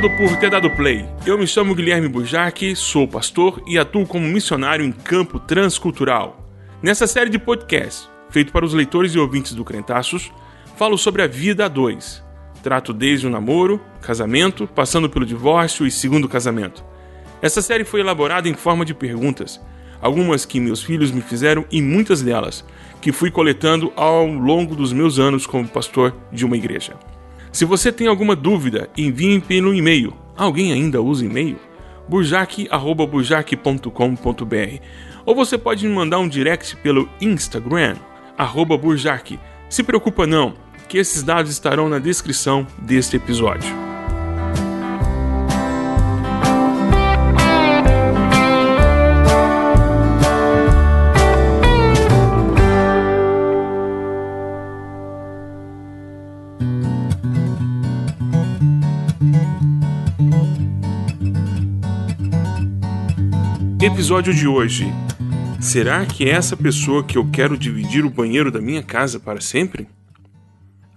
Obrigado por ter dado play. Eu me chamo Guilherme Bujac, sou pastor e atuo como missionário em campo transcultural. Nessa série de podcasts, feito para os leitores e ouvintes do Crentaços, falo sobre a vida a dois. Trato desde o namoro, casamento, passando pelo divórcio e segundo casamento. Essa série foi elaborada em forma de perguntas, algumas que meus filhos me fizeram e muitas delas que fui coletando ao longo dos meus anos como pastor de uma igreja. Se você tem alguma dúvida, envie pelo e-mail. Alguém ainda usa e-mail? burjac.burjac.com.br Ou você pode me mandar um direct pelo Instagram, arroba burjac. Se preocupa não, que esses dados estarão na descrição deste episódio. Episódio de hoje. Será que é essa pessoa que eu quero dividir o banheiro da minha casa para sempre?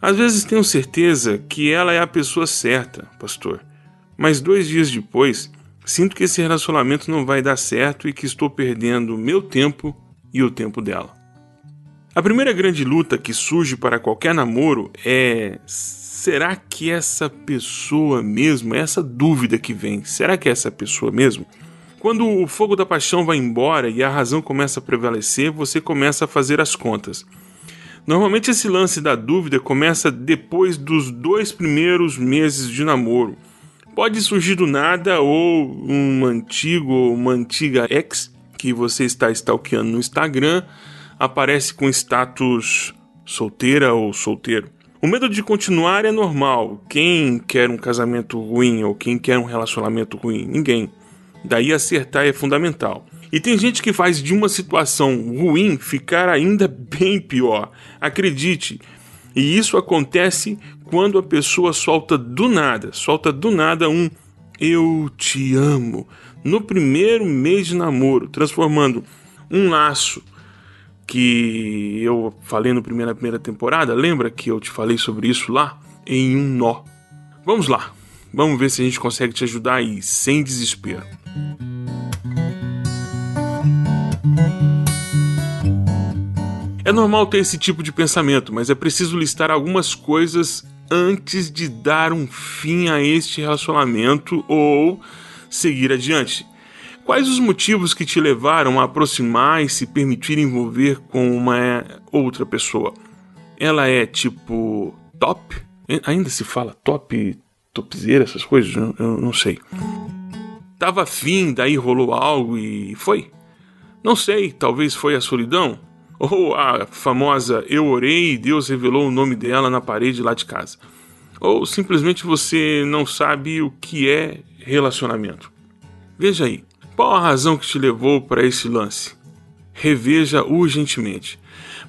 Às vezes tenho certeza que ela é a pessoa certa, pastor. Mas dois dias depois, sinto que esse relacionamento não vai dar certo e que estou perdendo meu tempo e o tempo dela. A primeira grande luta que surge para qualquer namoro é: será que essa pessoa mesmo? Essa dúvida que vem: será que é essa pessoa mesmo? Quando o fogo da paixão vai embora e a razão começa a prevalecer, você começa a fazer as contas. Normalmente esse lance da dúvida começa depois dos dois primeiros meses de namoro. Pode surgir do nada ou um antigo ou uma antiga ex que você está stalkeando no Instagram aparece com status solteira ou solteiro. O medo de continuar é normal. Quem quer um casamento ruim ou quem quer um relacionamento ruim? Ninguém. Daí acertar é fundamental. E tem gente que faz de uma situação ruim ficar ainda bem pior. Acredite. E isso acontece quando a pessoa solta do nada, solta do nada um eu te amo no primeiro mês de namoro, transformando um laço que eu falei no primeira primeira temporada, lembra que eu te falei sobre isso lá em um nó. Vamos lá. Vamos ver se a gente consegue te ajudar aí sem desespero. É normal ter esse tipo de pensamento, mas é preciso listar algumas coisas antes de dar um fim a este relacionamento ou seguir adiante. Quais os motivos que te levaram a aproximar e se permitir envolver com uma outra pessoa? Ela é tipo top? Ainda se fala top, topzeira, essas coisas? Eu, não sei. Tava afim, daí rolou algo e foi? Não sei, talvez foi a solidão? Ou a famosa eu orei e Deus revelou o nome dela na parede lá de casa? Ou simplesmente você não sabe o que é relacionamento? Veja aí, qual a razão que te levou para esse lance? Reveja urgentemente.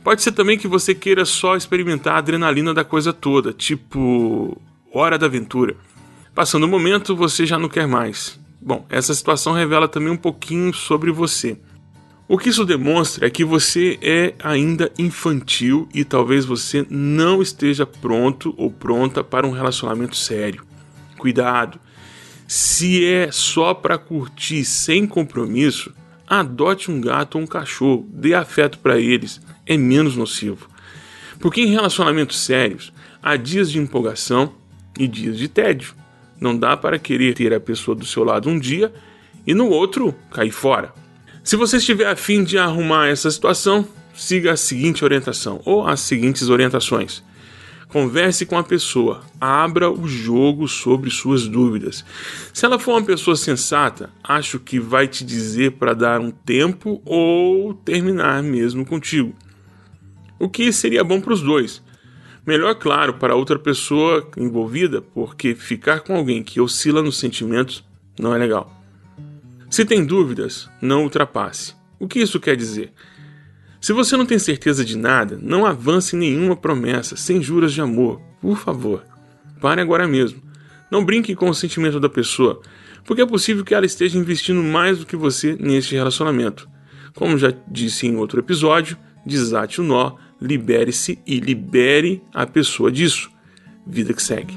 Pode ser também que você queira só experimentar a adrenalina da coisa toda, tipo hora da aventura. Passando o momento, você já não quer mais. Bom, essa situação revela também um pouquinho sobre você. O que isso demonstra é que você é ainda infantil e talvez você não esteja pronto ou pronta para um relacionamento sério. Cuidado! Se é só para curtir sem compromisso, adote um gato ou um cachorro, dê afeto para eles, é menos nocivo. Porque em relacionamentos sérios, há dias de empolgação e dias de tédio. Não dá para querer ter a pessoa do seu lado um dia e no outro cair fora. Se você estiver afim de arrumar essa situação, siga a seguinte orientação ou as seguintes orientações. Converse com a pessoa, abra o jogo sobre suas dúvidas. Se ela for uma pessoa sensata, acho que vai te dizer para dar um tempo ou terminar mesmo contigo. O que seria bom para os dois. Melhor, claro, para outra pessoa envolvida, porque ficar com alguém que oscila nos sentimentos não é legal. Se tem dúvidas, não ultrapasse. O que isso quer dizer? Se você não tem certeza de nada, não avance nenhuma promessa sem juras de amor, por favor. Pare agora mesmo. Não brinque com o sentimento da pessoa, porque é possível que ela esteja investindo mais do que você neste relacionamento. Como já disse em outro episódio, desate o nó libere-se e libere a pessoa disso. Vida que segue.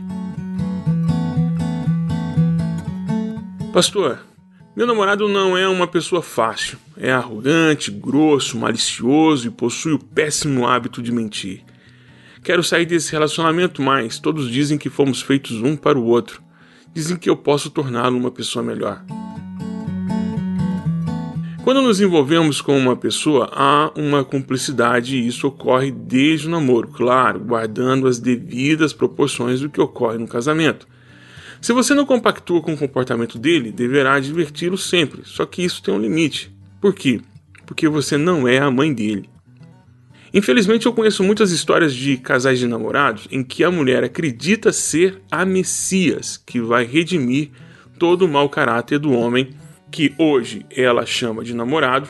Pastor, meu namorado não é uma pessoa fácil. É arrogante, grosso, malicioso e possui o péssimo hábito de mentir. Quero sair desse relacionamento, mas todos dizem que fomos feitos um para o outro. Dizem que eu posso torná-lo uma pessoa melhor. Quando nos envolvemos com uma pessoa, há uma cumplicidade e isso ocorre desde o namoro, claro, guardando as devidas proporções do que ocorre no casamento. Se você não compactua com o comportamento dele, deverá adverti-lo sempre, só que isso tem um limite. Por quê? Porque você não é a mãe dele. Infelizmente, eu conheço muitas histórias de casais de namorados em que a mulher acredita ser a Messias que vai redimir todo o mau caráter do homem que hoje ela chama de namorado,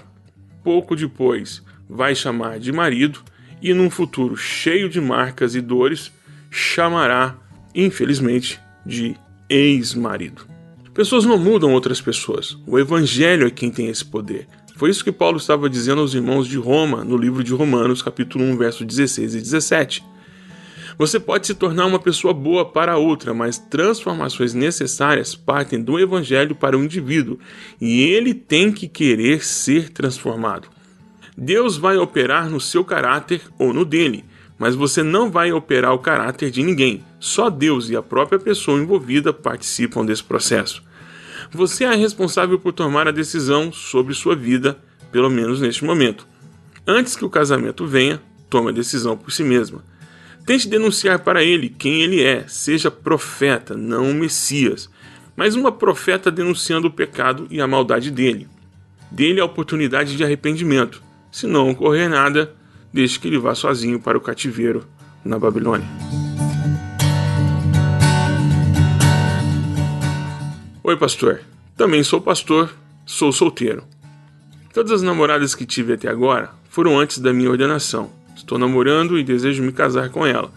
pouco depois vai chamar de marido e num futuro cheio de marcas e dores chamará, infelizmente, de ex-marido. Pessoas não mudam outras pessoas. O evangelho é quem tem esse poder. Foi isso que Paulo estava dizendo aos irmãos de Roma no livro de Romanos, capítulo 1, verso 16 e 17. Você pode se tornar uma pessoa boa para outra, mas transformações necessárias partem do evangelho para o indivíduo e ele tem que querer ser transformado. Deus vai operar no seu caráter ou no dele, mas você não vai operar o caráter de ninguém. Só Deus e a própria pessoa envolvida participam desse processo. Você é responsável por tomar a decisão sobre sua vida, pelo menos neste momento. Antes que o casamento venha, tome a decisão por si mesma. Tente denunciar para ele quem ele é, seja profeta, não Messias, mas uma profeta denunciando o pecado e a maldade dele. Dê-lhe a oportunidade de arrependimento. Se não ocorrer nada, deixe que ele vá sozinho para o cativeiro na Babilônia. Oi, pastor. Também sou pastor, sou solteiro. Todas as namoradas que tive até agora foram antes da minha ordenação. Estou namorando e desejo me casar com ela.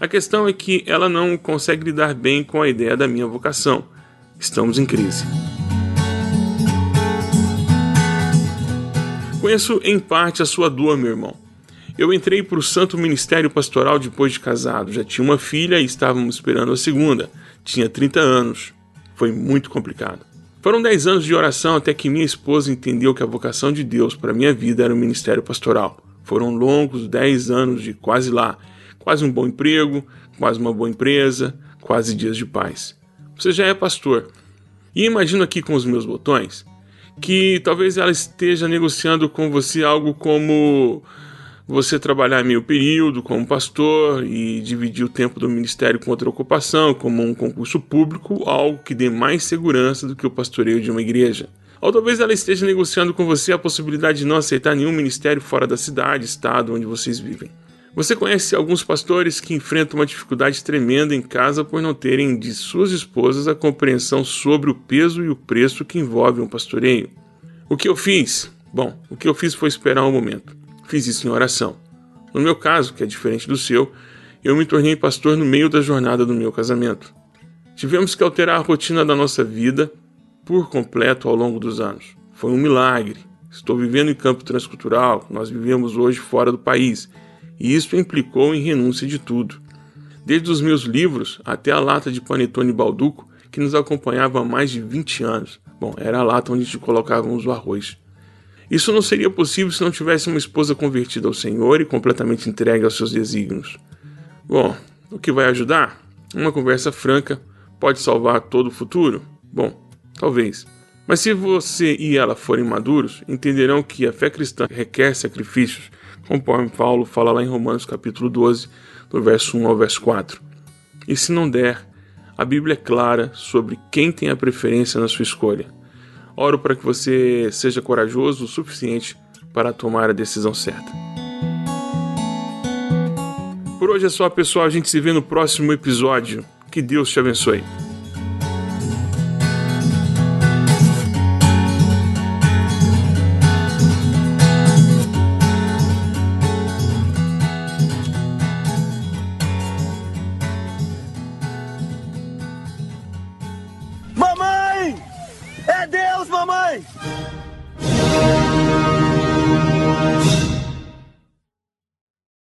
A questão é que ela não consegue lidar bem com a ideia da minha vocação. Estamos em crise. Conheço em parte a sua dor, meu irmão. Eu entrei para o Santo Ministério Pastoral depois de casado. Já tinha uma filha e estávamos esperando a segunda. Tinha 30 anos. Foi muito complicado. Foram 10 anos de oração até que minha esposa entendeu que a vocação de Deus para minha vida era o ministério pastoral. Foram longos 10 anos de quase lá, quase um bom emprego, quase uma boa empresa, quase dias de paz. Você já é pastor. E imagino aqui com os meus botões que talvez ela esteja negociando com você algo como você trabalhar meio período como pastor e dividir o tempo do ministério com outra ocupação, como um concurso público, algo que dê mais segurança do que o pastoreio de uma igreja. Ou talvez ela esteja negociando com você a possibilidade de não aceitar nenhum ministério fora da cidade, estado onde vocês vivem. Você conhece alguns pastores que enfrentam uma dificuldade tremenda em casa por não terem de suas esposas a compreensão sobre o peso e o preço que envolve um pastoreio. O que eu fiz? Bom, o que eu fiz foi esperar um momento. Fiz isso em oração. No meu caso, que é diferente do seu, eu me tornei pastor no meio da jornada do meu casamento. Tivemos que alterar a rotina da nossa vida por completo ao longo dos anos. Foi um milagre. Estou vivendo em campo transcultural, nós vivemos hoje fora do país, e isso implicou em renúncia de tudo. Desde os meus livros até a lata de panetone balduco, que nos acompanhava há mais de 20 anos. Bom, era a lata onde colocávamos o arroz. Isso não seria possível se não tivesse uma esposa convertida ao Senhor e completamente entregue aos seus desígnios. Bom, o que vai ajudar? Uma conversa franca pode salvar todo o futuro? Bom, Talvez. Mas se você e ela forem maduros, entenderão que a fé cristã requer sacrifícios, conforme Paulo fala lá em Romanos capítulo 12, do verso 1 ao verso 4. E se não der, a Bíblia é clara sobre quem tem a preferência na sua escolha. Oro para que você seja corajoso o suficiente para tomar a decisão certa. Por hoje é só, pessoal. A gente se vê no próximo episódio. Que Deus te abençoe.